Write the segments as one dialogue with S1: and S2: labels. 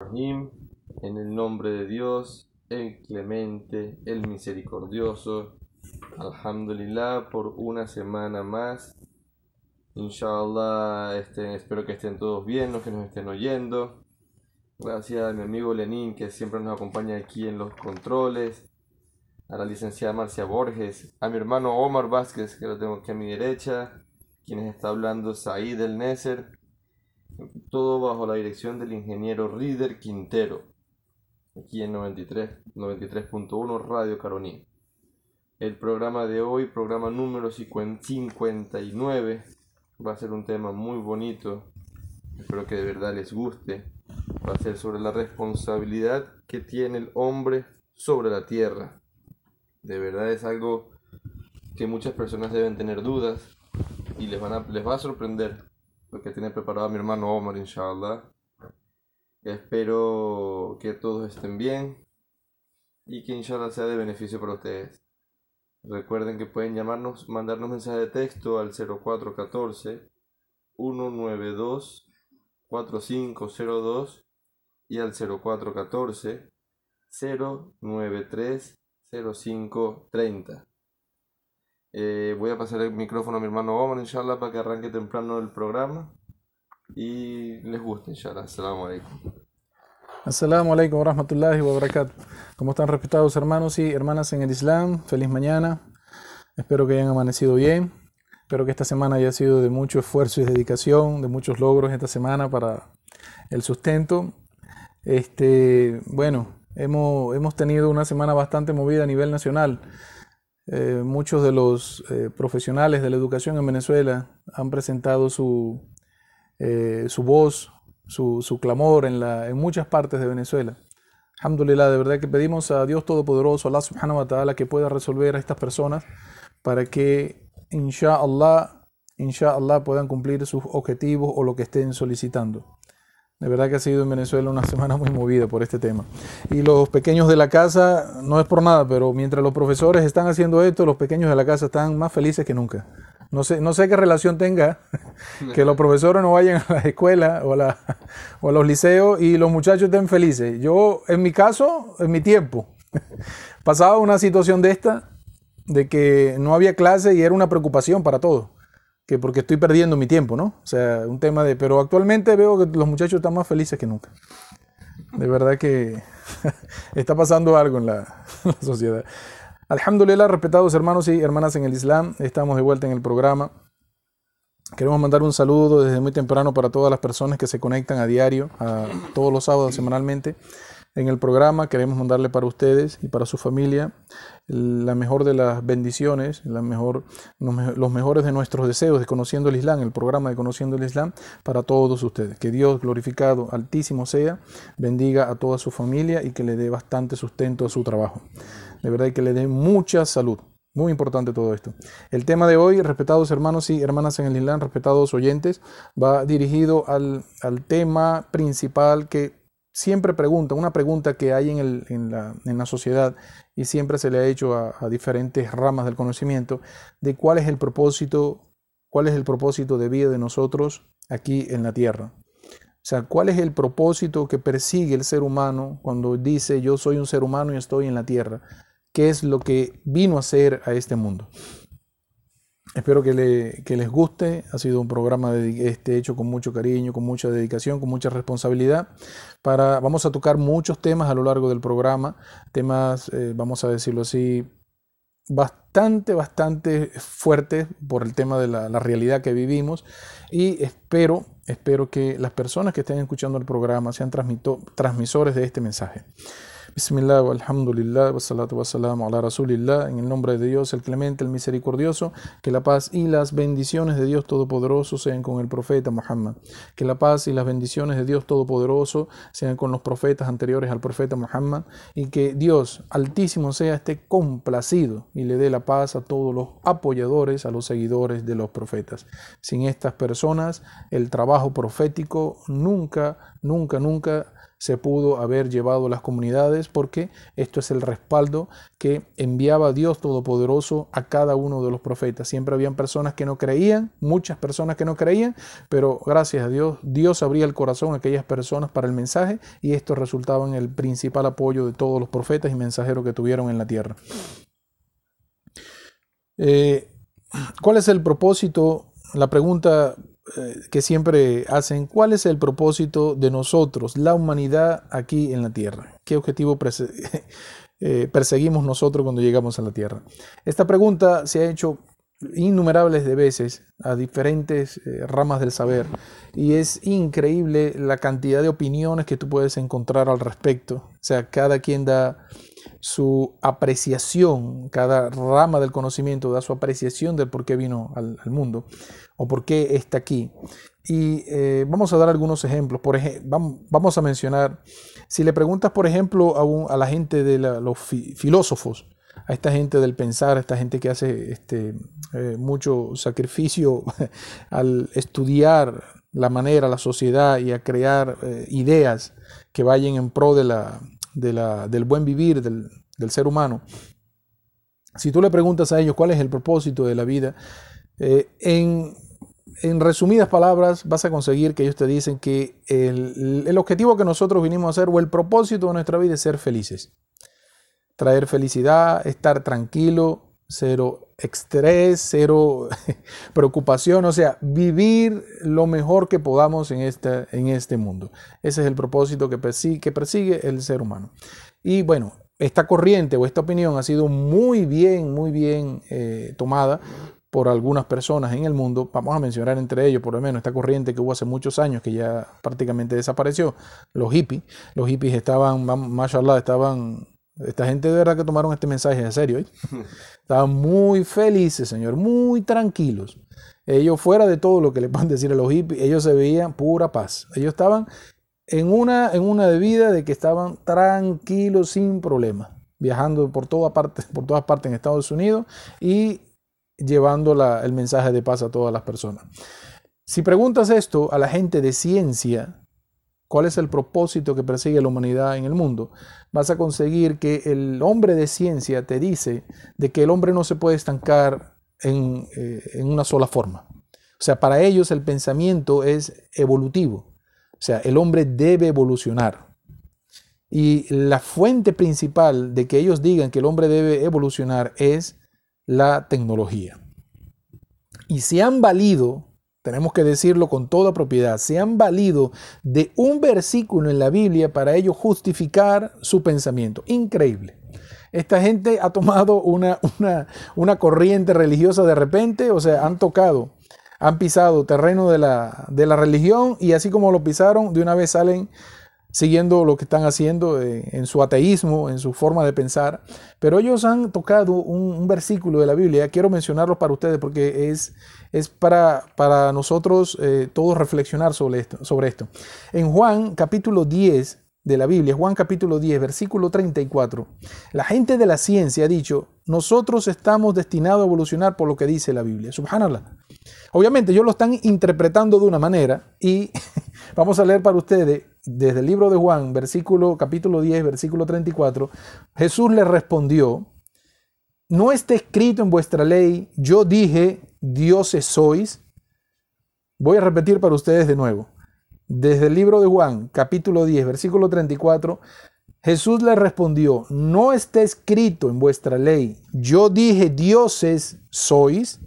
S1: En el nombre de Dios, el clemente, el misericordioso. Alhamdulillah por una semana más. Inshallah, este, espero que estén todos bien, los que nos estén oyendo. Gracias a mi amigo Lenín que siempre nos acompaña aquí en los controles. A la licenciada Marcia Borges. A mi hermano Omar Vázquez, que lo tengo aquí a mi derecha. Quienes está hablando Said El Neser todo bajo la dirección del ingeniero Rider Quintero, aquí en 93.1 Radio Caroní. El programa de hoy, programa número 59, va a ser un tema muy bonito, espero que de verdad les guste. Va a ser sobre la responsabilidad que tiene el hombre sobre la tierra. De verdad es algo que muchas personas deben tener dudas y les, van a, les va a sorprender lo que tiene preparado mi hermano Omar, inshallah. Espero que todos estén bien y que inshallah sea de beneficio para ustedes. Recuerden que pueden llamarnos, mandarnos mensaje de texto al 0414 192 4502 y al 0414 093 0530. Eh, voy a pasar el micrófono a mi hermano Omar, inshallah, para que arranque temprano el programa y les guste, inshallah. Assalamu alaikum.
S2: Assalamu alaikum wa rahmatullahi wa barakatuh. ¿Cómo están respetados hermanos y hermanas en el Islam? Feliz mañana. Espero que hayan amanecido bien. Espero que esta semana haya sido de mucho esfuerzo y dedicación, de muchos logros esta semana para el sustento. Este, bueno, hemos, hemos tenido una semana bastante movida a nivel nacional. Eh, muchos de los eh, profesionales de la educación en Venezuela han presentado su, eh, su voz, su, su clamor en, la, en, muchas partes de Venezuela. Alhamdulillah, de verdad que pedimos a Dios Todopoderoso, Allah subhanahu wa ta'ala, que pueda resolver a estas personas para que, inshallah, inshallah puedan cumplir sus objetivos o lo que estén solicitando. De verdad que ha sido en Venezuela una semana muy movida por este tema. Y los pequeños de la casa, no es por nada, pero mientras los profesores están haciendo esto, los pequeños de la casa están más felices que nunca. No sé, no sé qué relación tenga que los profesores no vayan a la escuela o a, la, o a los liceos y los muchachos estén felices. Yo, en mi caso, en mi tiempo, pasaba una situación de esta, de que no había clase y era una preocupación para todos que porque estoy perdiendo mi tiempo, ¿no? O sea, un tema de... Pero actualmente veo que los muchachos están más felices que nunca. De verdad que está pasando algo en la, sociedad. Alhamdulillah, respetados hermanos y hermanas en el Islam, estamos de vuelta en el programa. Queremos mandar un saludo desde muy temprano para todas las personas que se conectan a diario, a todos los sábados semanalmente en el programa. Queremos mandarle para ustedes y para su familia la mejor de las bendiciones, los mejores de nuestros deseos de Conociendo el Islam, el programa de Conociendo el Islam, para todos ustedes. Que Dios glorificado, altísimo sea, bendiga a toda su familia y que le dé bastante sustento a su trabajo. De verdad que le dé mucha salud. Muy importante todo esto. El tema de hoy, respetados hermanos y hermanas en el Islam, respetados oyentes, va dirigido al, al tema principal que siempre pregunta, una pregunta que hay en, la, sociedad y siempre se le ha hecho a, diferentes ramas del conocimiento, de cuál es el propósito, cuál es el propósito de vida de nosotros aquí en la tierra. O sea, cuál es el propósito que persigue el ser humano cuando dice yo soy un ser humano y estoy en la tierra. ¿Qué es lo que vino a hacer a este mundo? Espero que, le, que, les guste. Ha sido un programa de, este, hecho con mucho cariño, con mucha dedicación, con mucha responsabilidad. Para, vamos a tocar muchos temas a lo largo del programa. Temas, eh, vamos a decirlo así, bastante, bastante fuertes por el tema de la, la, realidad que vivimos. Y espero, espero que las personas que estén escuchando el programa sean transmisores de este mensaje. Bismillah, alhamdulillah, wassalatu wassalamu ala rasulillah, en el nombre de Dios, el clemente, el misericordioso, que la paz y las bendiciones de Dios Todopoderoso sean con el profeta Muhammad, que la paz y las bendiciones de Dios Todopoderoso sean con los profetas anteriores al profeta Muhammad, y que Dios Altísimo sea esté complacido y le dé la paz a todos los apoyadores, a los seguidores de los profetas. Sin estas personas, el trabajo profético nunca, nunca, nunca se pudo haber llevado a las comunidades porque esto es el respaldo que enviaba Dios Todopoderoso a cada uno de los profetas. Siempre habían personas que no creían, muchas personas que no creían, pero gracias a Dios, Dios abría el corazón a aquellas personas para el mensaje y esto resultaba en el principal apoyo de todos los profetas y mensajeros que tuvieron en la tierra. Eh, ¿Cuál es el propósito? La pregunta eh, que siempre hacen, ¿cuál es el propósito de nosotros, la humanidad aquí en la Tierra? ¿Qué objetivo eh, perseguimos nosotros cuando llegamos a la Tierra? Esta pregunta se ha hecho innumerables de veces a diferentes eh, ramas del saber y es increíble la cantidad de opiniones que tú puedes encontrar al respecto. O sea, cada quien da su apreciación, cada rama del conocimiento da su apreciación del por qué vino al, mundo o por qué está aquí. Y eh, vamos a dar algunos ejemplos. Por ejemplo, vamos a mencionar, si le preguntas, por ejemplo, a, la gente de los filósofos, a esta gente del pensar, a esta gente que hace este, eh, mucho sacrificio al estudiar la manera, la sociedad y a crear eh, ideas que vayan en pro de la, del buen vivir del, ser humano, si tú le preguntas a ellos cuál es el propósito de la vida, eh, en, resumidas palabras vas a conseguir que ellos te dicen que el, el, objetivo que nosotros vinimos a hacer o el propósito de nuestra vida es ser felices. Traer felicidad, estar tranquilo, cero estrés, cero preocupación, o sea, vivir lo mejor que podamos en este, en este mundo. Ese es el propósito que persigue, el ser humano. Y bueno, esta corriente o esta opinión ha sido muy bien, muy bien eh, tomada por algunas personas en el mundo. Vamos a mencionar entre ellos, por lo menos, esta corriente que hubo hace muchos años, que ya prácticamente desapareció, los hippies. Los hippies estaban, mashallah, estaban esta gente de verdad que tomaron este mensaje en serio. ¿eh? Estaban muy felices, Señor, muy tranquilos. Ellos fuera de todo lo que le pueden decir a los hippies, ellos se veían pura paz. Ellos estaban en una, en una de vida de que estaban tranquilos, sin problema, viajando por, toda parte, por todas partes en Estados Unidos y llevando el mensaje de paz a todas las personas. Si preguntas esto a la gente de ciencia, cuál es el propósito que persigue la humanidad en el mundo, vas a conseguir que el hombre de ciencia te dice de que el hombre no se puede estancar en, eh, en una sola forma. O sea, para ellos el pensamiento es evolutivo. O sea, el hombre debe evolucionar. Y la fuente principal de que ellos digan que el hombre debe evolucionar es la tecnología. Y se han valido tenemos que decirlo con toda propiedad, se han valido de un versículo en la Biblia para ello justificar su pensamiento. Increíble. Esta gente ha tomado una, una, una corriente religiosa de repente, o sea, han tocado, han pisado terreno de la, de la religión y así como lo pisaron, de una vez salen siguiendo lo que están haciendo eh, en su ateísmo, en su forma de pensar. Pero ellos han tocado un, versículo de la Biblia, quiero mencionarlo para ustedes porque es, es para, para nosotros eh, todos reflexionar sobre esto, sobre esto. En Juan capítulo 10 de la Biblia, Juan capítulo 10, versículo 34, la gente de la ciencia ha dicho, nosotros estamos destinados a evolucionar por lo que dice la Biblia. Subhanallah. Obviamente ellos lo están interpretando de una manera y vamos a leer para ustedes desde el libro de Juan, versículo capítulo 10, versículo 34, Jesús le respondió, no está escrito en vuestra ley, yo dije, dioses sois. Voy a repetir para ustedes de nuevo. Desde el libro de Juan, capítulo 10, versículo 34, Jesús le respondió, no está escrito en vuestra ley, yo dije, dioses sois.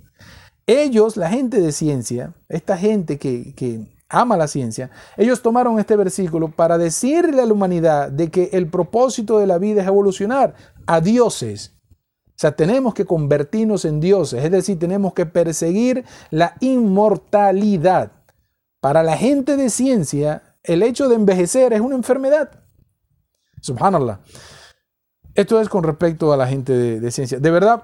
S2: Ellos, la gente de ciencia, esta gente que, que ama la ciencia, ellos tomaron este versículo para decirle a la humanidad de que el propósito de la vida es evolucionar a dioses. O sea, tenemos que convertirnos en dioses, es decir, tenemos que perseguir la inmortalidad. Para la gente de ciencia, el hecho de envejecer es una enfermedad. Subhanallah. Esto es con respecto a la gente de, ciencia. De verdad,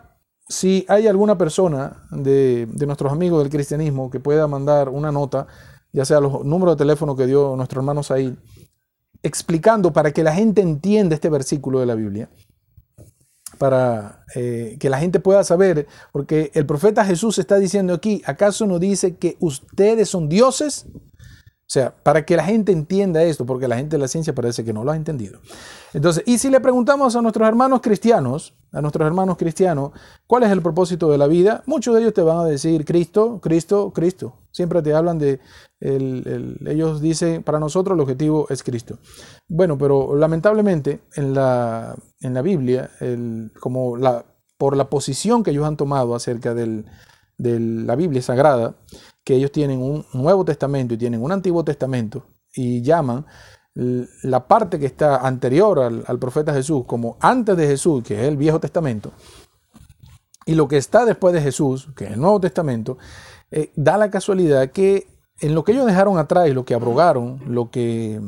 S2: si hay alguna persona de, de nuestros amigos del cristianismo que pueda mandar una nota, ya sea los números de teléfono que dio nuestro hermano Said, explicando para que la gente entienda este versículo de la Biblia, para eh, que la gente pueda saber, porque el profeta Jesús está diciendo aquí, ¿acaso no dice que ustedes son dioses? O sea, para que la gente entienda esto, porque la gente de la ciencia parece que no lo ha entendido. Entonces, y si le preguntamos a nuestros hermanos cristianos, a nuestros hermanos cristianos, ¿cuál es el propósito de la vida? Muchos de ellos te van a decir Cristo, Cristo, Cristo. Siempre te hablan de, ellos dicen, para nosotros el objetivo es Cristo. Bueno, pero lamentablemente en la, en la Biblia, como por la posición que ellos han tomado acerca de la Biblia Sagrada, que ellos tienen un Nuevo Testamento y tienen un Antiguo Testamento y llaman la parte que está anterior al, profeta Jesús como antes de Jesús, que es el Viejo Testamento, y lo que está después de Jesús, que es el Nuevo Testamento, eh, da la casualidad que en lo que ellos dejaron atrás, lo que abrogaron, lo que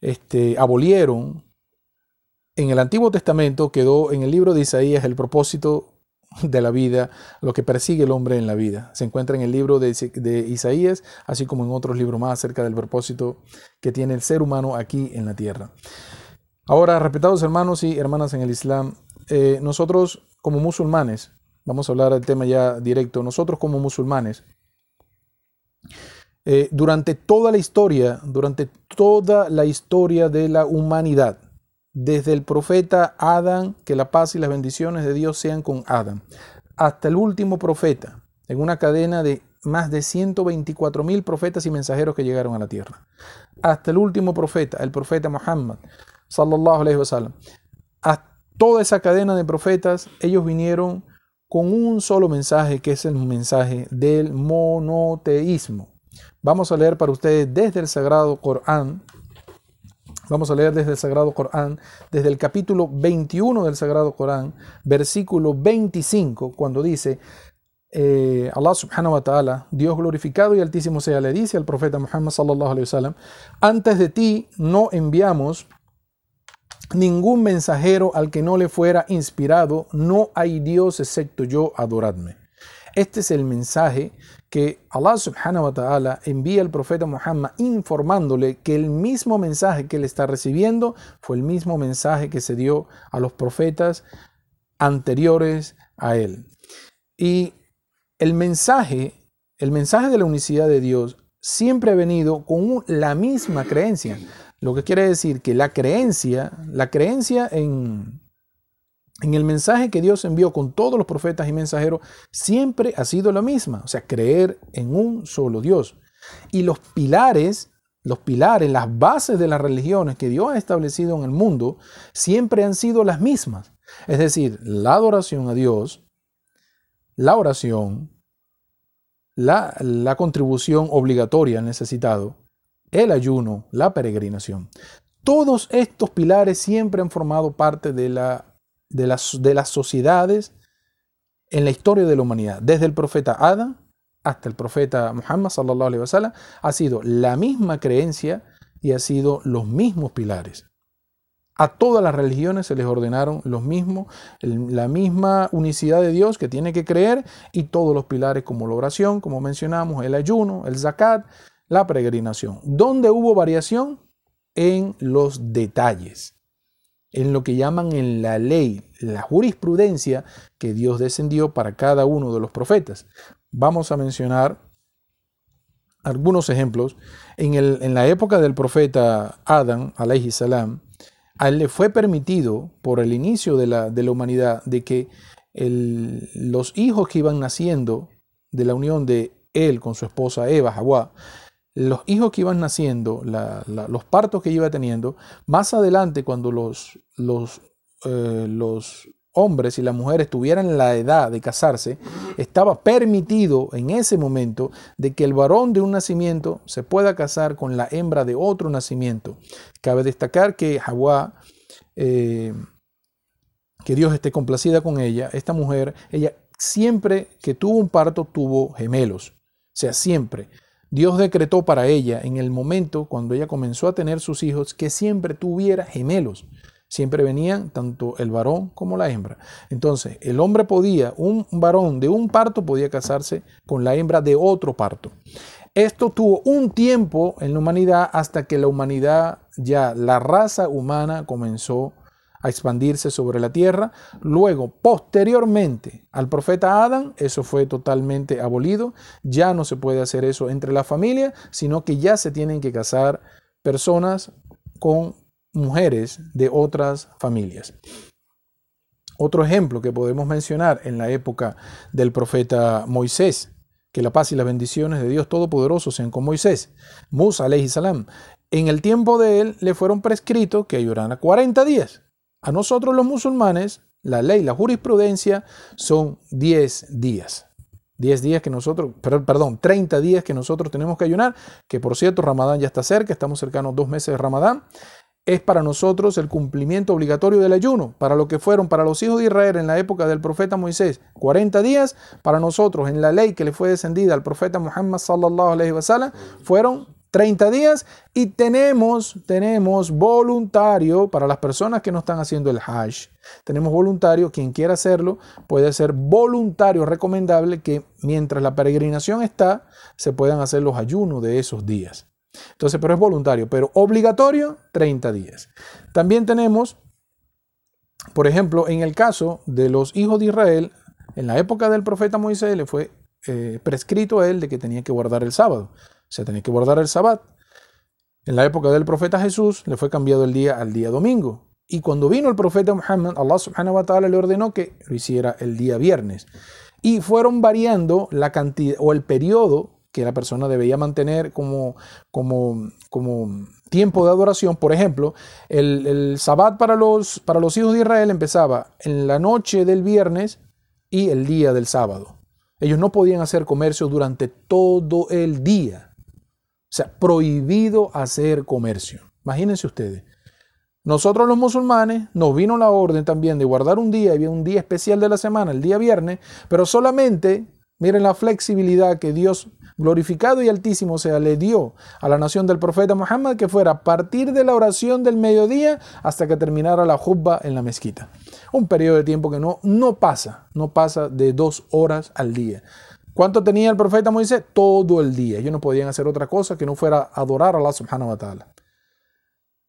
S2: este, abolieron, en el Antiguo Testamento quedó en el libro de Isaías el propósito de la vida, lo que persigue el hombre en la vida. Se encuentra en el libro de, Isaías, así como en otros libros más acerca del propósito que tiene el ser humano aquí en la tierra. Ahora, respetados hermanos y hermanas en el Islam, eh, nosotros como musulmanes, vamos a hablar del tema ya directo, nosotros como musulmanes, eh, durante toda la historia, durante toda la historia de la humanidad, desde el profeta Adán, que la paz y las bendiciones de Dios sean con Adán, hasta el último profeta, en una cadena de más de 124 mil profetas y mensajeros que llegaron a la tierra. Hasta el último profeta, el profeta Muhammad, sallallahu alaihi wasallam. A toda esa cadena de profetas, ellos vinieron con un solo mensaje, que es el mensaje del monoteísmo. Vamos a leer para ustedes desde el Sagrado Corán, Vamos a leer desde el Sagrado Corán, desde el capítulo 21 del Sagrado Corán, versículo 25, cuando dice, eh, Allah subhanahu wa ta'ala, Dios glorificado y altísimo sea, le dice al profeta Muhammad sallallahu alayhi wasallam, antes de ti no enviamos ningún mensajero al que no le fuera inspirado, no hay Dios excepto yo, adoradme. Este es el mensaje que Allah subhanahu wa ta'ala envía al profeta Muhammad informándole que el mismo mensaje que él está recibiendo fue el mismo mensaje que se dio a los profetas anteriores a él. Y el mensaje, el mensaje de la unicidad de Dios siempre ha venido con la misma creencia. Lo que quiere decir que la creencia, la creencia en, en el mensaje que Dios envió con todos los profetas y mensajeros, siempre ha sido la misma, o sea, creer en un solo Dios. Y los pilares, los pilares, las bases de las religiones que Dios ha establecido en el mundo, siempre han sido las mismas. Es decir, la adoración a Dios, la oración, la, la contribución obligatoria al necesitado, el ayuno, la peregrinación. Todos estos pilares siempre han formado parte de la de las, de las sociedades en la historia de la humanidad, desde el profeta Adán hasta el profeta Muhammad sallallahu wasallam, ha sido la misma creencia y ha sido los mismos pilares. A todas las religiones se les ordenaron los mismos, la misma unicidad de Dios que tiene que creer y todos los pilares como la oración, como mencionamos, el ayuno, el zakat, la peregrinación. ¿Dónde hubo variación? En los detalles en lo que llaman en la ley, la jurisprudencia que Dios descendió para cada uno de los profetas. Vamos a mencionar algunos ejemplos. En, el, en la época del profeta Adán, alayhi salam, a él le fue permitido por el inicio de la, de la humanidad de que los hijos que iban naciendo de la unión de él con su esposa Eva, Hawa, los hijos que iban naciendo, los partos que iba teniendo, más adelante cuando los, los, eh, los hombres y las mujeres tuvieran la edad de casarse, estaba permitido en ese momento de que el varón de un nacimiento se pueda casar con la hembra de otro nacimiento. Cabe destacar que Hawa, eh, que Dios esté complacida con ella, esta mujer, ella siempre que tuvo un parto tuvo gemelos. O sea, siempre. Dios decretó para ella en el momento cuando ella comenzó a tener sus hijos que siempre tuviera gemelos. Siempre venían tanto el varón como la hembra. Entonces, el hombre podía, un varón de un parto podía casarse con la hembra de otro parto. Esto tuvo un tiempo en la humanidad hasta que la humanidad, ya la raza humana comenzó a expandirse sobre la tierra. Luego, posteriormente al profeta Adán, eso fue totalmente abolido. Ya no se puede hacer eso entre la familia, sino que ya se tienen que casar personas con mujeres de otras familias. Otro ejemplo que podemos mencionar en la época del profeta Moisés, que la paz y las bendiciones de Dios Todopoderoso sean con Moisés, Musa alayhi salam. En el tiempo de él le fueron prescritos que a 40 días. A nosotros los musulmanes, la ley, la jurisprudencia son 10 días. 10 días que nosotros, perdón, 30 días que nosotros tenemos que ayunar, que por cierto Ramadán ya está cerca, estamos cercanos dos meses de Ramadán, es para nosotros el cumplimiento obligatorio del ayuno, para lo que fueron para los hijos de Israel en la época del profeta Moisés 40 días, para nosotros en la ley que le fue descendida al profeta Muhammad sallallahu alaihi wasallam fueron 30 días y tenemos, tenemos voluntario para las personas que no están haciendo el Hajj. Tenemos voluntario, quien quiera hacerlo puede ser voluntario, recomendable que mientras la peregrinación está, se puedan hacer los ayunos de esos días. Entonces, pero es voluntario, pero obligatorio 30 días. También tenemos, por ejemplo, en el caso de los hijos de Israel, en la época del profeta Moisés le fue eh, prescrito a él de que tenía que guardar el sábado se tenía que guardar el sabbat. En la época del profeta Jesús le fue cambiado el día al día domingo. Y cuando vino el profeta Muhammad, Allah subhanahu wa ta'ala le ordenó que lo hiciera el día viernes. Y fueron variando la cantidad o el periodo que la persona debía mantener como, como, como tiempo de adoración. Por ejemplo, el, el sabbat para los, para los hijos de Israel empezaba en la noche del viernes y el día del sábado. Ellos no podían hacer comercio durante todo el día. O sea, prohibido hacer comercio. Imagínense ustedes. Nosotros los musulmanes nos vino la orden también de guardar un día, había un día especial de la semana, el día viernes, pero solamente, miren la flexibilidad que Dios glorificado y altísimo sea, le dio a la nación del profeta Muhammad que fuera a partir de la oración del mediodía hasta que terminara la jubba en la mezquita. Un periodo de tiempo que no, no pasa, no pasa de dos horas al día. ¿Cuánto tenía el profeta Moisés? Todo el día. Ellos no podían hacer otra cosa que no fuera adorar a Allah subhanahu wa ta'ala.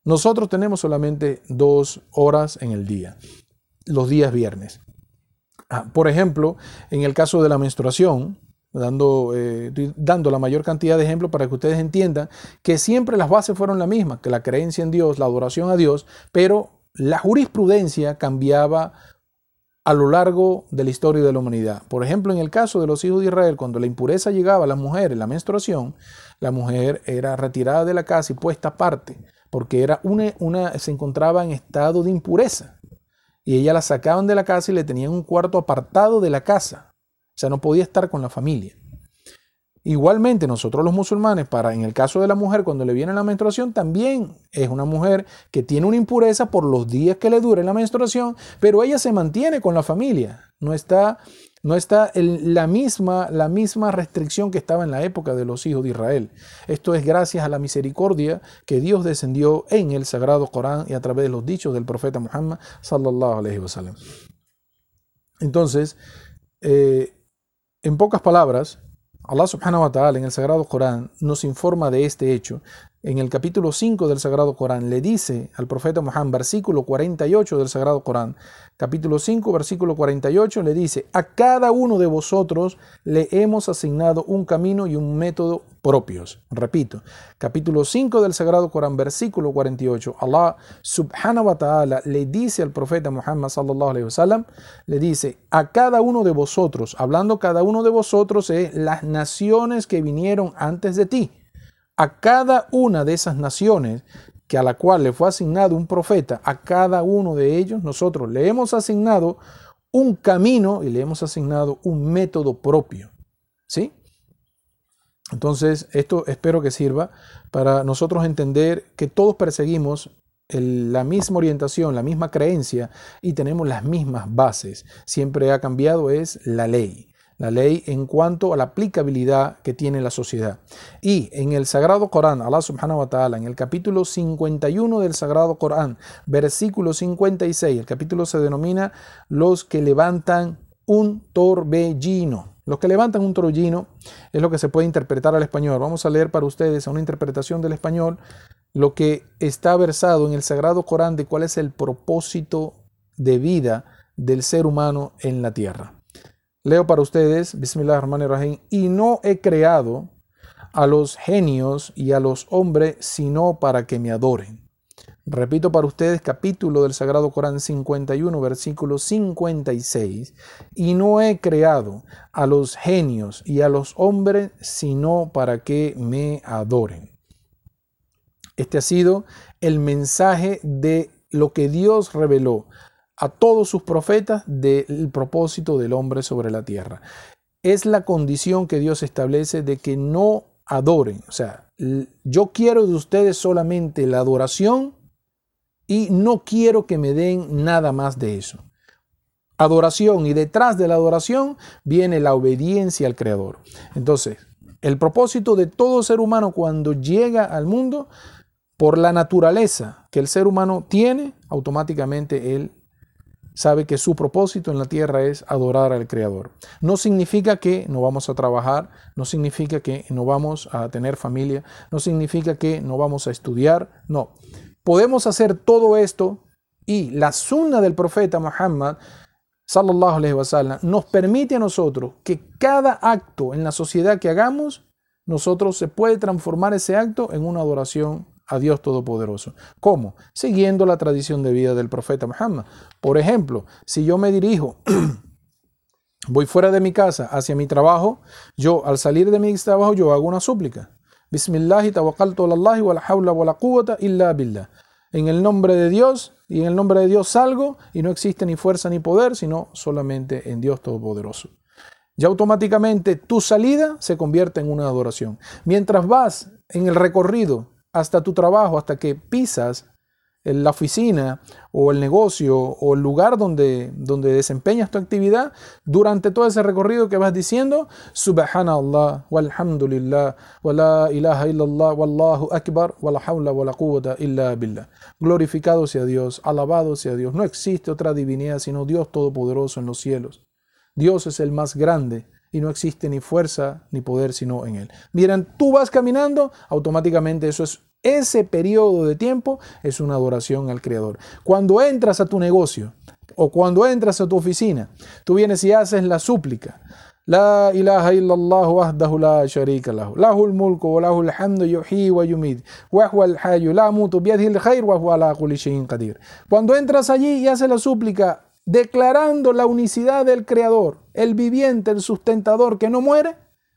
S2: Nosotros tenemos solamente dos horas en el día, los días viernes. Ah, por ejemplo, en el caso de la menstruación, dando, eh, dando la mayor cantidad de ejemplos para que ustedes entiendan que siempre las bases fueron las mismas, que la creencia en Dios, la adoración a Dios, pero la jurisprudencia cambiaba a lo largo de la historia de la humanidad. Por ejemplo, en el caso de los hijos de Israel, cuando la impureza llegaba a las mujeres, la menstruación, la mujer era retirada de la casa y puesta aparte, porque era una, una, se encontraba en estado de impureza. Y ella la sacaban de la casa y le tenían un cuarto apartado de la casa. O sea, no podía estar con la familia. Igualmente, nosotros los musulmanes, para en el caso de la mujer, cuando le viene la menstruación, también es una mujer que tiene una impureza por los días que le dure la menstruación, pero ella se mantiene con la familia. No está, no está la, misma, la misma restricción que estaba en la época de los hijos de Israel. Esto es gracias a la misericordia que Dios descendió en el Sagrado Corán y a través de los dichos del profeta Muhammad sallallahu wasallam. Entonces, eh, en pocas palabras, Allah subhanahu wa ta'ala en el Sagrado Corán nos informa de este hecho. En el capítulo 5 del Sagrado Corán le dice al profeta Muhammad, versículo 48 del Sagrado Corán, capítulo 5, versículo 48, le dice, a cada uno de vosotros le hemos asignado un camino y un método propios. Repito, capítulo 5 del Sagrado Corán, versículo 48, Allah subhanahu wa ta'ala le dice al profeta Muhammad sallallahu wasallam, le dice, a cada uno de vosotros, hablando cada uno de vosotros es las naciones que vinieron antes de ti. A cada una de esas naciones que a la cual le fue asignado un profeta, a cada uno de ellos nosotros le hemos asignado un camino y le hemos asignado un método propio. ¿Sí? Entonces, esto espero que sirva para nosotros entender que todos perseguimos la misma orientación, la misma creencia y tenemos las mismas bases. Siempre ha cambiado es la ley la ley en cuanto a la aplicabilidad que tiene la sociedad. Y en el Sagrado Corán, Allah subhanahu wa ta'ala, en el capítulo 51 del Sagrado Corán, versículo 56, el capítulo se denomina los que levantan un torbellino. Los que levantan un trollino es lo que se puede interpretar al español. Vamos a leer para ustedes una interpretación del español lo que está versado en el Sagrado Corán de cuál es el propósito de vida del ser humano en la tierra. Leo para ustedes, Bismillah rahim y no he creado a los genios y a los hombres sino para que me adoren. Repito para ustedes capítulo del Sagrado Corán 51, versículo 56. Y no he creado a los genios y a los hombres sino para que me adoren. Este ha sido el mensaje de lo que Dios reveló a todos sus profetas del propósito del hombre sobre la tierra. Es la condición que Dios establece de que no adoren. O sea, yo quiero de ustedes solamente la adoración y no quiero que me den nada más de eso. Adoración y detrás de la adoración viene la obediencia al Creador. Entonces, el propósito de todo ser humano cuando llega al mundo, por la naturaleza que el ser humano tiene, automáticamente él sabe que su propósito en la tierra es adorar al Creador. No significa que no vamos a trabajar, no significa que no vamos a tener familia, no significa que no vamos a estudiar, no podemos hacer todo esto y la sunna del profeta Muhammad sallallahu alaihi wasallam nos permite a nosotros que cada acto en la sociedad que hagamos nosotros se puede transformar ese acto en una adoración a Dios Todopoderoso. ¿Cómo? Siguiendo la tradición de vida del profeta Muhammad. Por ejemplo, si yo me dirijo, voy fuera de mi casa hacia mi trabajo, yo al salir de mi trabajo yo hago una súplica. Bismillah tawakkaltu ala wa la hawla wa la illa billah. En el nombre de Dios y en el nombre de Dios salgo y no existe ni fuerza ni poder, sino solamente en Dios Todopoderoso. Ya automáticamente tu salida se convierte en una adoración. Mientras vas en el recorrido hasta tu trabajo, hasta que pisas la oficina o el negocio o el lugar donde, donde desempeñas tu actividad, durante todo ese recorrido que vas diciendo, Subhanallah, walhamdulillah, wa la ilaha illallah, wallahu akbar, wa la hawla wa quwwata illa billah. Glorificado sea Dios, alabado sea Dios. No existe otra divinidad sino Dios Todopoderoso en los cielos. Dios es el más grande y no existe ni fuerza ni poder sino en Él. Miren, tú vas caminando, automáticamente eso es ese periodo de tiempo es una adoración al Creador. Cuando entras a tu negocio o cuando entras a tu oficina, tú vienes y haces la súplica. La ilaha illallah lahu. Mulku wa wa yumid. Wa huwa al-hayyu wa huwa kulli shay'in qadir. Cuando entras allí y haces la súplica declarando la unicidad del creador, el viviente, el sustentador que no muere,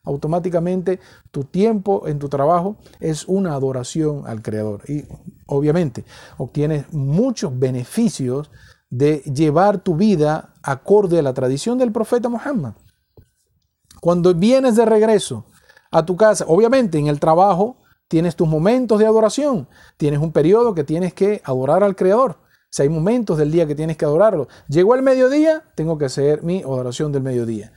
S2: automáticamente tu tiempo en tu trabajo es una adoración al Creador. Y obviamente obtienes muchos beneficios de llevar tu vida acorde a la tradición del profeta Muhammad. Cuando vienes de regreso a tu casa, obviamente en el trabajo tienes tus momentos de adoración, tienes un periodo que tienes que adorar al Creador. Si hay momentos del día que tienes que adorarlo. Llegó el mediodía, tengo que hacer mi adoración del mediodía.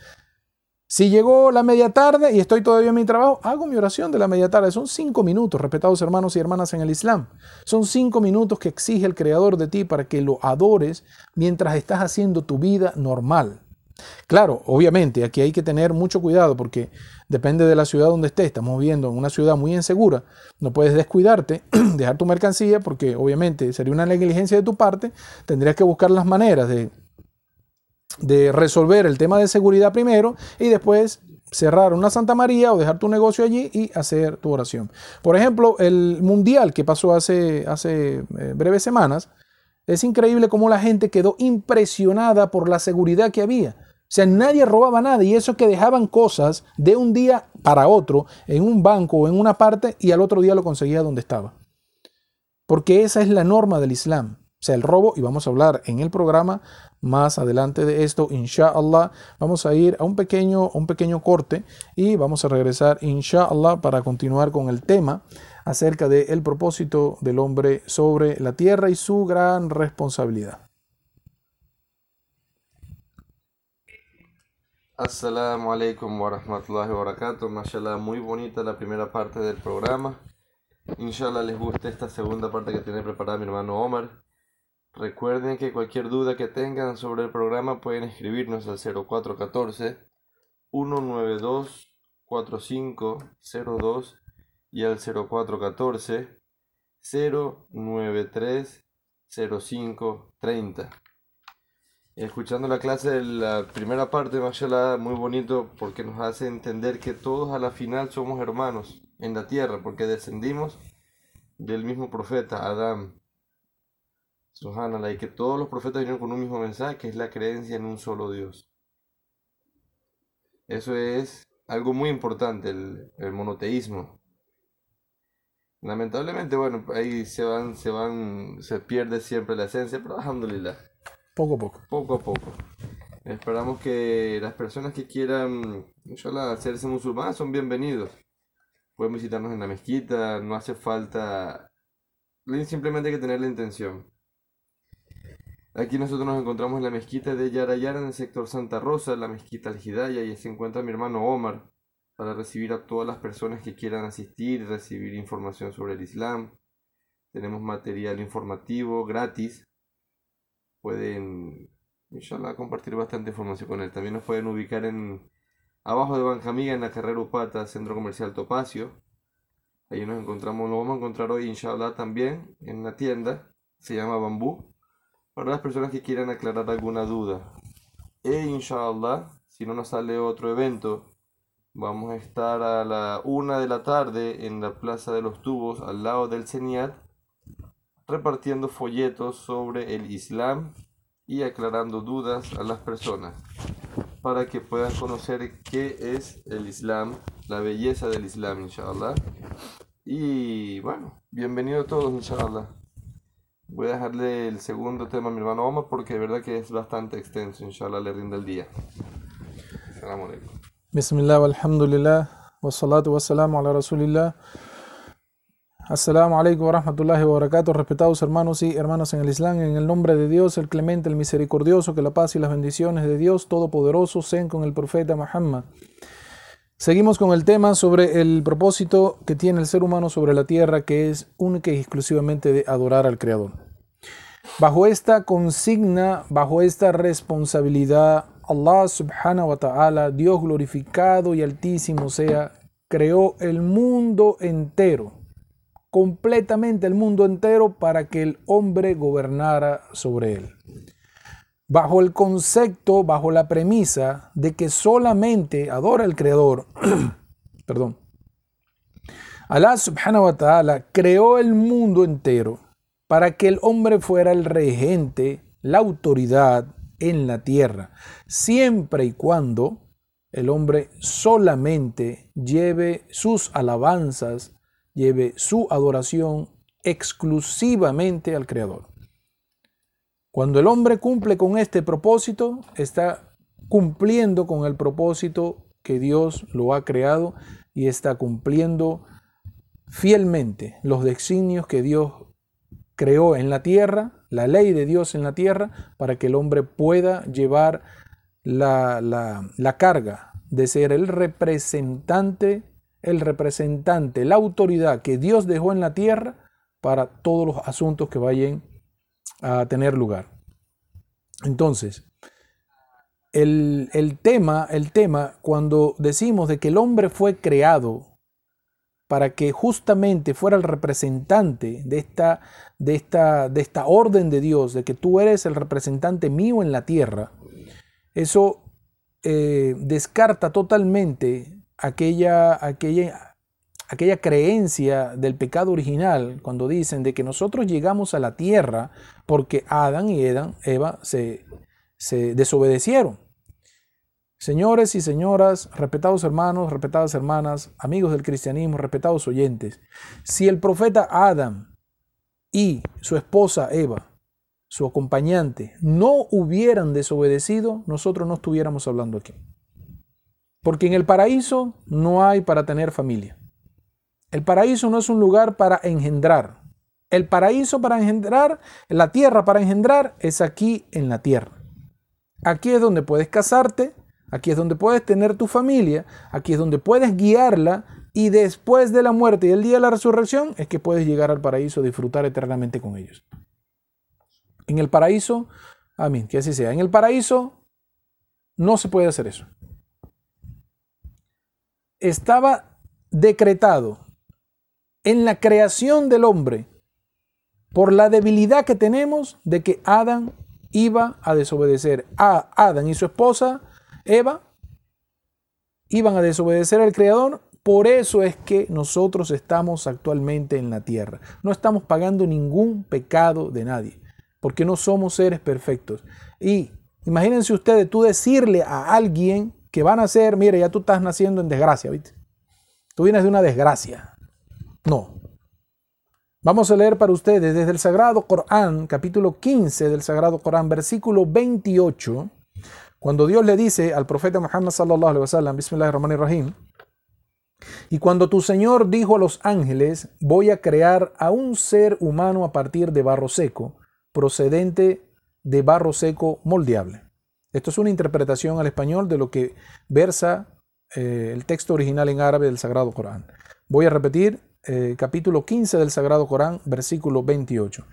S2: Si llegó la media tarde y estoy todavía en mi trabajo, hago mi oración de la media tarde. Son cinco minutos, respetados hermanos y hermanas en el Islam. Son cinco minutos que exige el Creador de ti para que lo adores mientras estás haciendo tu vida normal. Claro, obviamente, aquí hay que tener mucho cuidado porque depende de la ciudad donde estés. Estamos viviendo en una ciudad muy insegura. No puedes descuidarte, dejar tu mercancía porque obviamente sería una negligencia de tu parte. Tendrías que buscar las maneras de de resolver el tema de seguridad primero y después cerrar una Santa María o dejar tu negocio allí y hacer tu oración. Por ejemplo, el mundial que pasó hace, hace eh, breves semanas, es increíble cómo la gente quedó impresionada por la seguridad que había. O sea, nadie robaba nada y eso que dejaban cosas de un día para otro en un banco o en una parte y al otro día lo conseguía donde estaba. Porque esa es la norma del Islam. O sea, el robo, y vamos a hablar en el programa más adelante de esto, inshallah. Vamos a ir a un pequeño, un pequeño corte y vamos a regresar, inshallah, para continuar con el tema acerca del propósito del hombre sobre la tierra y su gran responsabilidad.
S1: Assalamu alaikum wa rahmatullahi wa barakatuh. Muy bonita la primera parte del programa. Inshallah les guste esta segunda parte que tiene preparada mi hermano Omar. Recuerden que cualquier duda que tengan sobre el programa pueden escribirnos al 0414 192 4502 y al 0414 093 0530. Escuchando la clase de la primera parte, Mashallah, muy bonito porque nos hace entender que todos a la final somos hermanos en la tierra, porque descendimos del mismo profeta, Adán. Subhanallah, y que todos los profetas vinieron con un mismo mensaje, que es la creencia en un solo Dios. Eso es algo muy importante, el, monoteísmo. Lamentablemente, bueno, ahí se van, se van, se pierde siempre la esencia, pero alhamdulillah.
S2: Poco a poco.
S1: Poco a poco. Esperamos que las personas que quieran, inshallah, hacerse musulmanes son bienvenidos. Pueden visitarnos en la mezquita, no hace falta, simplemente hay que tener la intención. Aquí nosotros nos encontramos en la mezquita de Yarayara en el sector Santa Rosa, la mezquita Al y se encuentra mi hermano Omar para recibir a todas las personas que quieran asistir recibir información sobre el Islam. Tenemos material informativo gratis. Pueden, inshallah, compartir bastante información con él. También nos pueden ubicar en Abajo de Banjamiga, en la carrera Upata, Centro Comercial Topacio. Ahí nos encontramos, lo vamos a encontrar hoy, inshallah, también en la tienda. Se llama Bambú. Para las personas que quieran aclarar alguna duda. E inshallah, si no nos sale otro evento, vamos a estar a la una de la tarde en la Plaza de los Tubos, al lado del CENIAT, repartiendo folletos sobre el Islam y aclarando dudas a las personas para que puedan conocer qué es el Islam, la belleza del Islam, inshallah. Y bueno, bienvenido a todos, inshallah. Voy a dejarle el segundo tema a mi hermano Omar porque de verdad que es bastante extenso, inshallah le rinda el día. Assalamu alaikum.
S2: Bismillah, alhamdulillah, wa salatu wa salamu ala rasulillah. Assalamu alaikum wa rahmatullahi wa barakatuh, respetados hermanos y hermanas en el Islam, en el nombre de Dios, el clemente, el misericordioso, que la paz y las bendiciones de Dios Todopoderoso sean con el profeta Muhammad. Seguimos con el tema sobre el propósito que tiene el ser humano sobre la tierra, que es única y exclusivamente de adorar al Creador. Bajo esta consigna, bajo esta responsabilidad, Allah subhanahu wa ta'ala, Dios glorificado y altísimo sea, creó el mundo entero completamente el mundo entero para que el hombre gobernara sobre él. Bajo el concepto, bajo la premisa de que solamente adora al Creador, perdón, Allah subhanahu wa ta'ala creó el mundo entero para que el hombre fuera el regente, la autoridad en la tierra, siempre y cuando el hombre solamente lleve sus alabanzas lleve su adoración exclusivamente al Creador. Cuando el hombre cumple con este propósito, está cumpliendo con el propósito que Dios lo ha creado y está cumpliendo fielmente los designios que Dios creó en la tierra, la ley de Dios en la tierra, para que el hombre pueda llevar la, la carga de ser el representante el representante, la autoridad que Dios dejó en la tierra para todos los asuntos que vayan a tener lugar. Entonces, el, tema, el tema, cuando decimos de que el hombre fue creado para que justamente fuera el representante de esta, de esta, de esta orden de Dios, de que tú eres el representante mío en la tierra, eso eh, descarta totalmente aquella, aquella, aquella creencia del pecado original cuando dicen de que nosotros llegamos a la tierra porque Adán y Eva se, se desobedecieron. Señores y señoras, respetados hermanos, respetadas hermanas, amigos del cristianismo, respetados oyentes, si el profeta Adán y su esposa Eva, su acompañante, no hubieran desobedecido, nosotros no estuviéramos hablando aquí. Porque en el paraíso no hay para tener familia. El paraíso no es un lugar para engendrar. El paraíso para engendrar, la tierra para engendrar, es aquí en la tierra. Aquí es donde puedes casarte, aquí es donde puedes tener tu familia, aquí es donde puedes guiarla y después de la muerte y el día de la resurrección es que puedes llegar al paraíso, disfrutar eternamente con ellos. En el paraíso, amén, que así sea. En el paraíso no se puede hacer eso. estaba decretado en la creación del hombre por la debilidad que tenemos de que Adán iba a desobedecer. A Adán y su esposa Eva iban a desobedecer al Creador. Por eso es que nosotros estamos actualmente en la tierra. No estamos pagando ningún pecado de nadie, porque no somos seres perfectos. Y imagínense ustedes, tú decirle a alguien que van a ser, mire, ya tú estás naciendo en desgracia, ¿viste? Tú vienes de una desgracia. No, Vamos a leer para ustedes desde el Sagrado Corán, capítulo 15 del Sagrado Corán, versículo 28, cuando Dios le dice al profeta Muhammad sallallahu alaihi wasallam, Bismillahirrahmanirrahim, y cuando tu Señor dijo a los ángeles, voy a crear a un ser humano a partir de barro seco, procedente de barro seco moldeable. Esto es una interpretación al español de lo que versa eh, el texto original en árabe del Sagrado Corán. Voy a repetir eh, capítulo 15 del Sagrado Corán, versículo 28.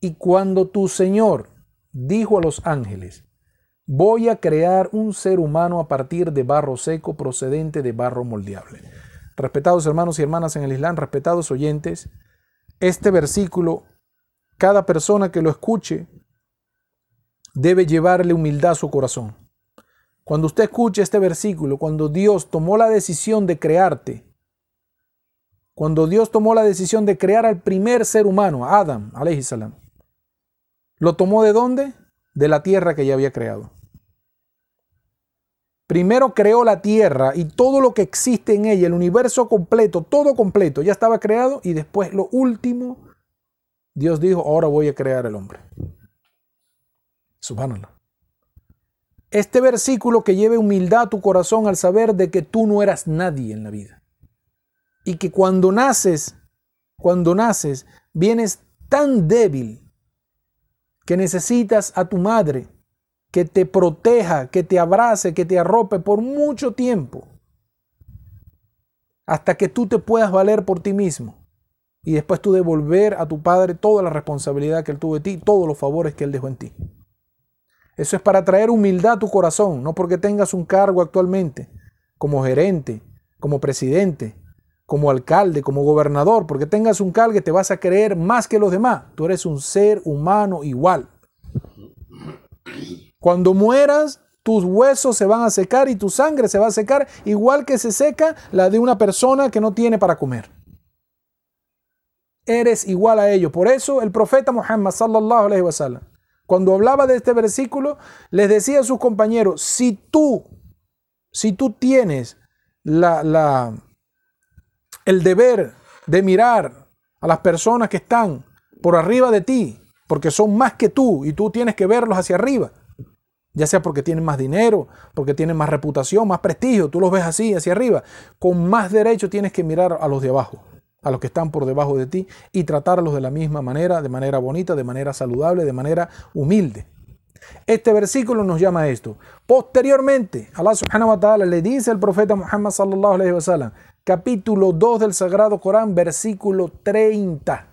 S2: Y cuando tu Señor dijo a los ángeles, voy a crear un ser humano a partir de barro seco procedente de barro moldeable. Respetados hermanos y hermanas en el Islam, respetados oyentes, este versículo, cada persona que lo escuche debe llevarle humildad a su corazón. Cuando usted escuche este versículo, cuando Dios tomó la decisión de crearte, cuando Dios tomó la decisión de crear al primer ser humano, Adam, salam, ¿lo tomó de dónde? De la tierra que ya había creado. Primero creó la tierra y todo lo que existe en ella, el universo completo, todo completo, ya estaba creado y después lo último, Dios dijo, ahora voy a crear el hombre. Subhanallah. Este versículo que lleve humildad a tu corazón al saber de que tú no eras nadie en la vida y que cuando naces, cuando naces, vienes tan débil que necesitas a tu madre que te proteja, que te abrace, que te arrope por mucho tiempo, hasta que tú te puedas valer por ti mismo y después tú devolver a tu padre toda la responsabilidad que él tuvo de ti, todos los favores que él dejó en ti. Eso es para traer humildad a tu corazón, no porque tengas un cargo actualmente como gerente, como presidente, como alcalde, como gobernador, porque tengas un cargo te vas a creer más que los demás. Tú eres un ser humano igual. Cuando mueras, tus huesos se van a secar y tu sangre se va a secar igual que se seca la de una persona que no tiene para comer. Eres igual a ellos. Por eso el profeta Muhammad sallallahu alaihi wasallam, cuando hablaba de este versículo, les decía a sus compañeros, si tú, si tú tienes la, la el deber de mirar a las personas que están por arriba de ti, porque son más que tú y tú tienes que verlos hacia arriba. Ya sea porque tienen más dinero, porque tienen más reputación, más prestigio, tú los ves así, hacia arriba. Con más derecho tienes que mirar a los de abajo, a los que están por debajo de ti y tratarlos de la misma manera, de manera bonita, de manera saludable, de manera humilde. Este versículo nos llama a esto. Posteriormente, Allah subhanahu wa ta'ala le dice al profeta Muhammad sallallahu alaihi wasallam, capítulo 2 del Sagrado Corán, versículo 30.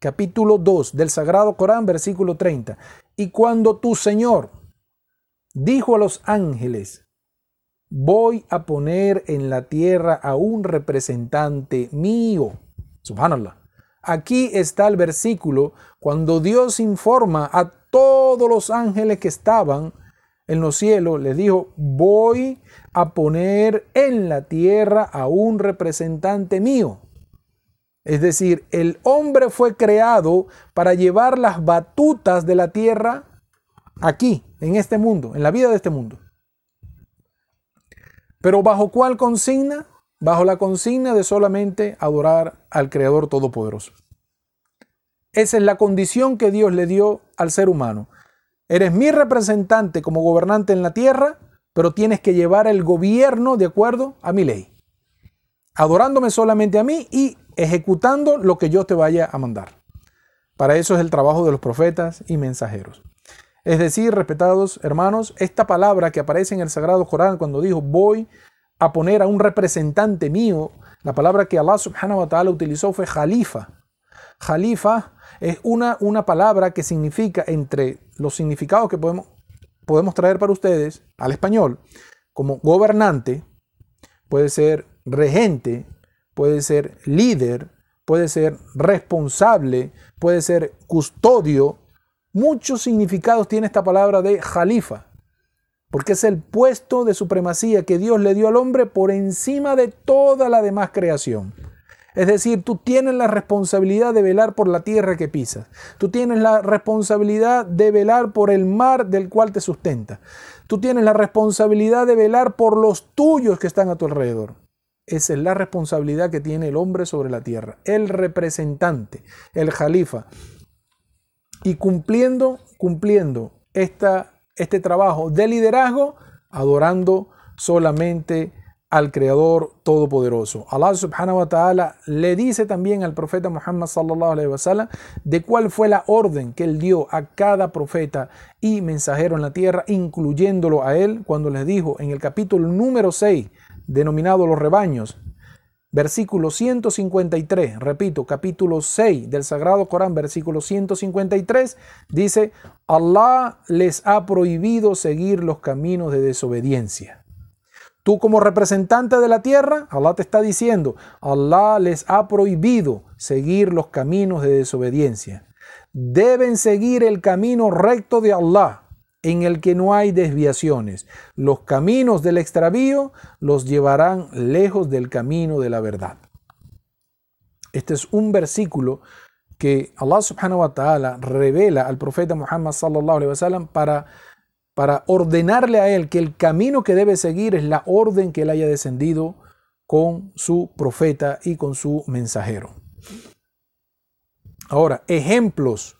S2: Capítulo 2 del Sagrado Corán, versículo 30. Y cuando tu Señor dijo a los ángeles, voy a poner en la tierra a un representante mío. Subhanallah. Aquí está el versículo cuando Dios informa a todos los ángeles que estaban en los cielos, les dijo, voy a poner en la tierra a un representante mío. Es decir, el hombre fue creado para llevar las batutas de la tierra aquí, en este mundo, en la vida de este mundo. Pero bajo cuál consigna? Bajo la consigna de solamente adorar al Creador Todopoderoso. Esa es la condición que Dios le dio al ser humano. Eres mi representante como gobernante en la tierra, pero tienes que llevar el gobierno de acuerdo a mi ley. Adorándome solamente a mí y ejecutando lo que yo te vaya a mandar. Para eso es el trabajo de los profetas y mensajeros. Es decir, respetados hermanos, esta palabra que aparece en el Sagrado Corán cuando dijo voy a poner a un representante mío, la palabra que Allah subhanahu wa ta'ala utilizó fue jalifa. Jalifa es una, una palabra que significa, entre los significados que podemos, podemos traer para ustedes al español, como gobernante, puede ser regente, puede ser líder, puede ser responsable, puede ser custodio. Muchos significados tiene esta palabra de jalifa, porque es el puesto de supremacía que Dios le dio al hombre por encima de toda la demás creación. Es decir, tú tienes la responsabilidad de velar por la tierra que pisas. Tú tienes la responsabilidad de velar por el mar del cual te sustenta. Tú tienes la responsabilidad de velar por los tuyos que están a tu alrededor. Esa es la responsabilidad que tiene el hombre sobre la tierra, el representante, el jalifa. Y cumpliendo, cumpliendo esta, este trabajo de liderazgo, adorando solamente al Creador Todopoderoso. Allah subhanahu wa ta'ala le dice también al profeta Muhammad sallallahu de cuál fue la orden que él dio a cada profeta y mensajero en la tierra, incluyéndolo a él, cuando les dijo en el capítulo número 6, denominado los rebaños, versículo 153, repito, capítulo 6 del Sagrado Corán, versículo 153, dice, Allah les ha prohibido seguir los caminos de desobediencia. Tú como representante de la tierra, Allah te está diciendo, Allah les ha prohibido seguir los caminos de desobediencia. Deben seguir el camino recto de Allah, en el que no hay desviaciones. Los caminos del extravío los llevarán lejos del camino de la verdad. Este es un versículo que Allah subhanahu wa ta'ala revela al profeta Muhammad sallallahu alaihi wasallam para para ordenarle a él que el camino que debe seguir es la orden que él haya descendido con su profeta y con su mensajero. Ahora, ejemplos,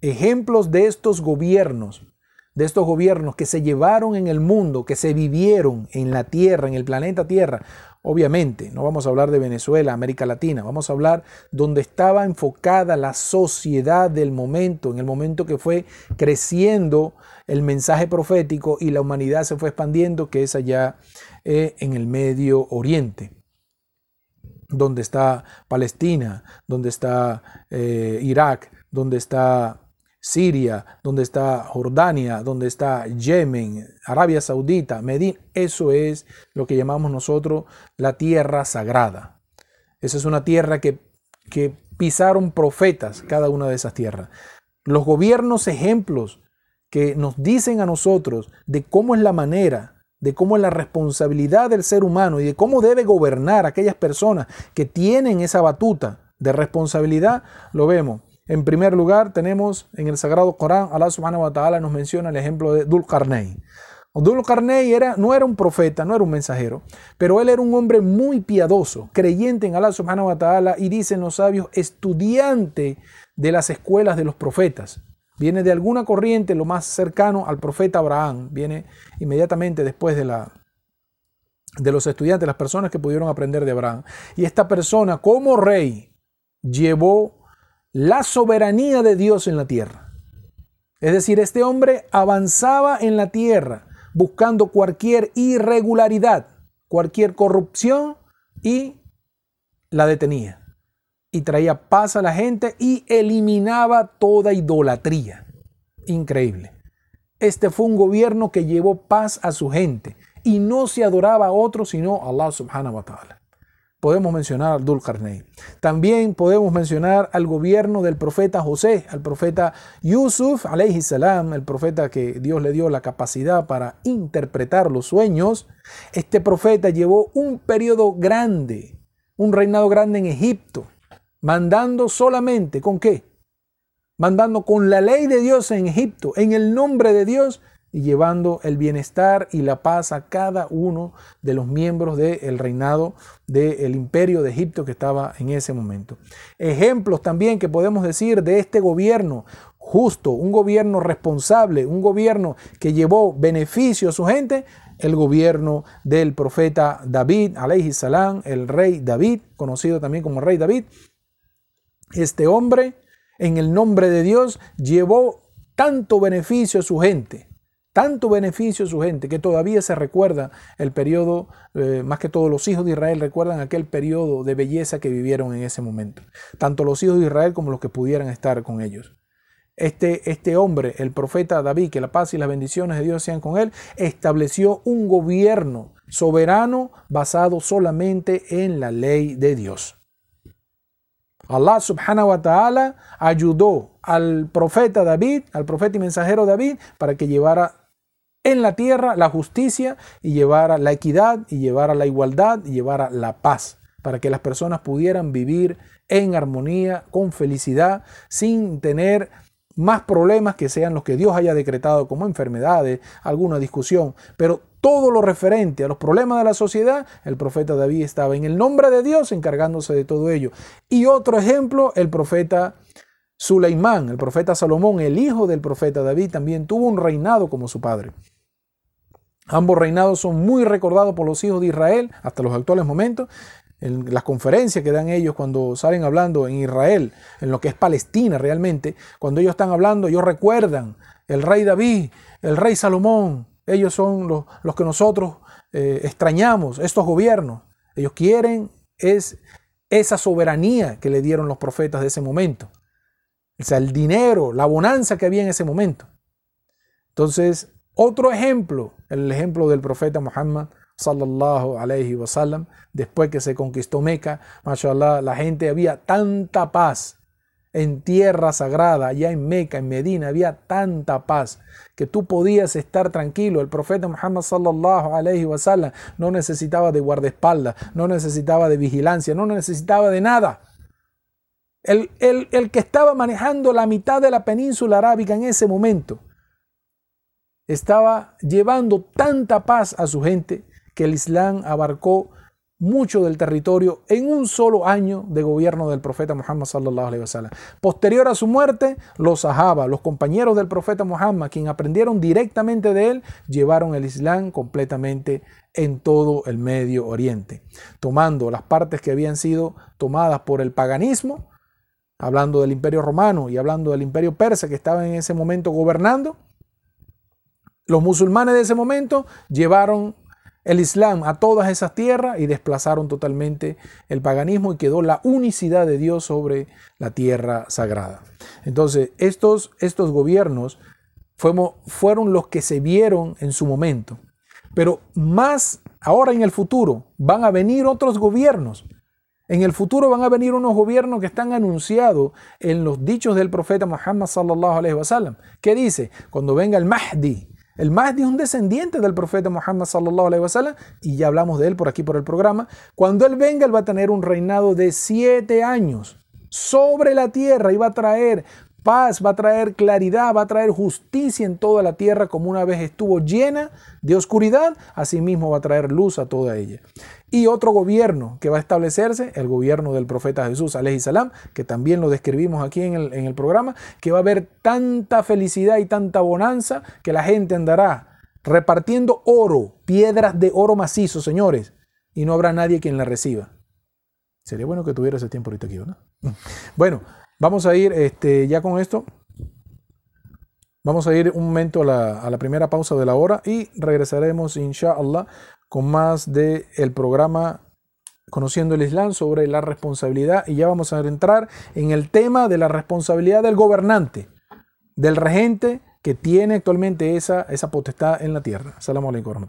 S2: ejemplos de estos gobiernos, de estos gobiernos que se llevaron en el mundo, que se vivieron en la tierra, en el planeta Tierra, Obviamente, no vamos a hablar de Venezuela, América Latina, vamos a hablar donde estaba enfocada la sociedad del momento, en el momento que fue creciendo el mensaje profético y la humanidad se fue expandiendo, que es allá eh, en el Medio Oriente, donde está Palestina, donde está eh, Irak, donde está Siria, donde está Jordania, donde está Yemen, Arabia Saudita, Medina, eso es lo que llamamos nosotros la tierra sagrada. Esa es una tierra que, que pisaron profetas, cada una de esas tierras. Los gobiernos ejemplos que nos dicen a nosotros de cómo es la manera, de cómo es la responsabilidad del ser humano y de cómo debe gobernar aquellas personas que tienen esa batuta de responsabilidad, lo vemos en primer lugar, tenemos en el Sagrado Corán, Allah subhanahu wa ta'ala nos menciona el ejemplo de Dul Qarnay. Dul Qarnay era, no era un profeta, no era un mensajero, pero él era un hombre muy piadoso, creyente en Allah subhanahu wa ta'ala y dicen los sabios, estudiante de las escuelas de los profetas. Viene de alguna corriente lo más cercano al profeta Abraham, viene inmediatamente después de la, de los estudiantes, las personas que pudieron aprender de Abraham. Y esta persona como rey llevó la soberanía de Dios en la tierra. Es decir, este hombre avanzaba en la tierra buscando cualquier irregularidad, cualquier corrupción y la detenía. Y traía paz a la gente y eliminaba toda idolatría. Increíble. Este fue un gobierno que llevó paz a su gente y no se adoraba a otro sino a Allah subhanahu wa ta'ala podemos mencionar al Dul También podemos mencionar al gobierno del profeta José, al profeta Yusuf, alayhi salam, el profeta que Dios le dio la capacidad para interpretar los sueños. Este profeta llevó un periodo grande, un reinado grande en Egipto, mandando solamente con qué? Mandando con la ley de Dios en Egipto, en el nombre de Dios, y llevando el bienestar y la paz a cada uno de los miembros del reinado del imperio de Egipto que estaba en ese momento. Ejemplos también que podemos decir de este gobierno justo, un gobierno responsable, un gobierno que llevó beneficio a su gente, el gobierno del profeta David, alayhi salam, el rey David, conocido también como rey David. Este hombre, en el nombre de Dios, llevó tanto beneficio a su gente, tanto beneficio a su gente que todavía se recuerda el periodo, eh, más que todos los hijos de Israel recuerdan aquel periodo de belleza que vivieron en ese momento, tanto los hijos de Israel como los que pudieran estar con ellos. este, este hombre, el profeta David, que la paz y las bendiciones de Dios sean con él, estableció un gobierno soberano basado solamente en la ley de Dios. Allah subhanahu wa ta'ala ayudó al profeta David, al profeta y mensajero David, para que llevara en la tierra la justicia y llevara la equidad y llevara la igualdad y llevara la paz, para que las personas pudieran vivir en armonía, con felicidad, sin tener más problemas que sean los que Dios haya decretado como enfermedades, alguna discusión, pero todo lo referente a los problemas de la sociedad, el profeta David estaba en el nombre de Dios encargándose de todo ello. Y otro ejemplo, el profeta Suleimán, el profeta Salomón, el hijo del profeta David, también tuvo un reinado como su padre. Ambos reinados son muy recordados por los hijos de Israel hasta los actuales momentos. En las conferencias que dan ellos cuando salen hablando en Israel, en lo que es Palestina realmente, cuando ellos están hablando, ellos recuerdan el rey David, el rey Salomón, ellos son los, los que nosotros eh, extrañamos, estos gobiernos. Ellos quieren es esa soberanía que le dieron los profetas de ese momento. O sea, el dinero, la bonanza que había en ese momento. Entonces, otro ejemplo, el ejemplo del profeta Muhammad sallallahu alayhi wa sallam, después que se conquistó Meca, mashallah, la gente había tanta paz en tierra sagrada, allá en Meca, en Medina, había tanta paz que tú podías estar tranquilo. El profeta Muhammad sallallahu alayhi wa sallam no necesitaba de guardaespaldas, no necesitaba de vigilancia, no necesitaba de nada. El, el, el, que estaba manejando la mitad de la península arábica en ese momento estaba llevando tanta paz a su gente que el Islam abarcó mucho del territorio en un solo año de gobierno del profeta Muhammad sallallahu alaihi wasallam. Posterior a su muerte, los sahaba, los compañeros del profeta Muhammad, quien aprendieron directamente de él, llevaron el Islam completamente en todo el Medio Oriente, tomando las partes que habían sido tomadas por el paganismo, hablando del Imperio Romano y hablando del Imperio Persa que estaba en ese momento gobernando. Los musulmanes de ese momento llevaron el Islam a todas esas tierras y desplazaron totalmente el paganismo y quedó la unicidad de Dios sobre la tierra sagrada. Entonces, estos, estos gobiernos fueron, los que se vieron en su momento. Pero más ahora en el futuro van a venir otros gobiernos. En el futuro van a venir unos gobiernos que están anunciados en los dichos del profeta Muhammad sallallahu alaihi wasallam. ¿Qué dice? Cuando venga el Mahdi, el Mahdi es un descendiente del profeta Muhammad y ya hablamos de él por aquí por el programa. Cuando él venga, él va a tener un reinado de siete años sobre la tierra y va a traer paz, va a traer claridad, va a traer justicia en toda la tierra como una vez estuvo llena de oscuridad, asimismo va a traer luz a toda ella. Y otro gobierno que va a establecerse, el gobierno del profeta Jesús, salam, que también lo describimos aquí en el, en el programa, que va a haber tanta felicidad y tanta bonanza que la gente andará repartiendo oro, piedras de oro macizo, señores, y no habrá nadie quien la reciba. Sería bueno que tuviera ese tiempo ahorita aquí, ¿no? Bueno, Vamos a ir este, ya con esto. Vamos a ir un momento a la, a la primera pausa de la hora y regresaremos, inshallah, con más del el programa Conociendo el Islam sobre la responsabilidad. Y ya vamos a entrar en el tema de la responsabilidad del gobernante, del regente que tiene actualmente esa, esa potestad en la tierra. Salam alaikum.